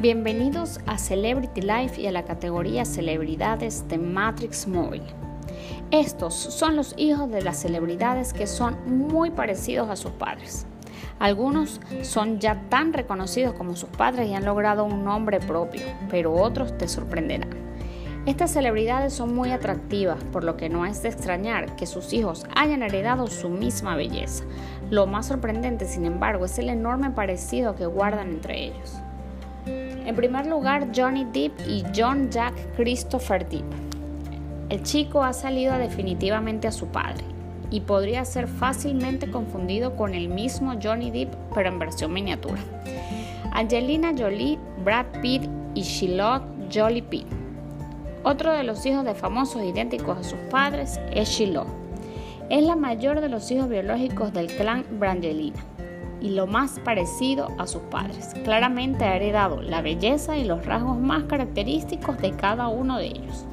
Bienvenidos a Celebrity Life y a la categoría Celebridades de Matrix Móvil. Estos son los hijos de las celebridades que son muy parecidos a sus padres. Algunos son ya tan reconocidos como sus padres y han logrado un nombre propio, pero otros te sorprenderán. Estas celebridades son muy atractivas, por lo que no es de extrañar que sus hijos hayan heredado su misma belleza. Lo más sorprendente, sin embargo, es el enorme parecido que guardan entre ellos. En primer lugar, Johnny Depp y John Jack Christopher Depp. El chico ha salido definitivamente a su padre y podría ser fácilmente confundido con el mismo Johnny Depp, pero en versión miniatura. Angelina Jolie, Brad Pitt y Shiloh Jolie Pitt. Otro de los hijos de famosos idénticos a sus padres es Shiloh. Es la mayor de los hijos biológicos del clan Brangelina y lo más parecido a sus padres. Claramente ha heredado la belleza y los rasgos más característicos de cada uno de ellos.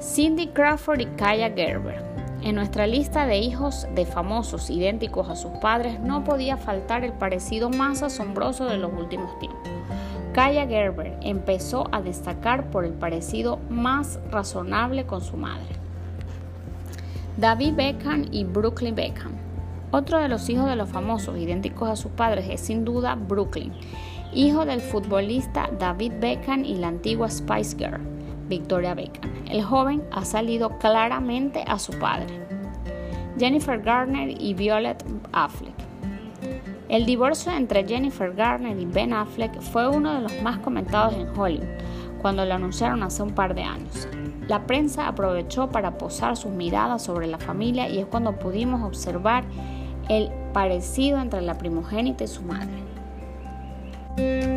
Cindy Crawford y Kaya Gerber. En nuestra lista de hijos de famosos idénticos a sus padres no podía faltar el parecido más asombroso de los últimos tiempos. Kaya Gerber empezó a destacar por el parecido más razonable con su madre. David Beckham y Brooklyn Beckham. Otro de los hijos de los famosos idénticos a sus padres es sin duda Brooklyn, hijo del futbolista David Beckham y la antigua Spice Girl, Victoria Beckham. El joven ha salido claramente a su padre. Jennifer Garner y Violet Affleck. El divorcio entre Jennifer Garner y Ben Affleck fue uno de los más comentados en Hollywood cuando lo anunciaron hace un par de años. La prensa aprovechó para posar sus miradas sobre la familia y es cuando pudimos observar el parecido entre la primogénita y su madre.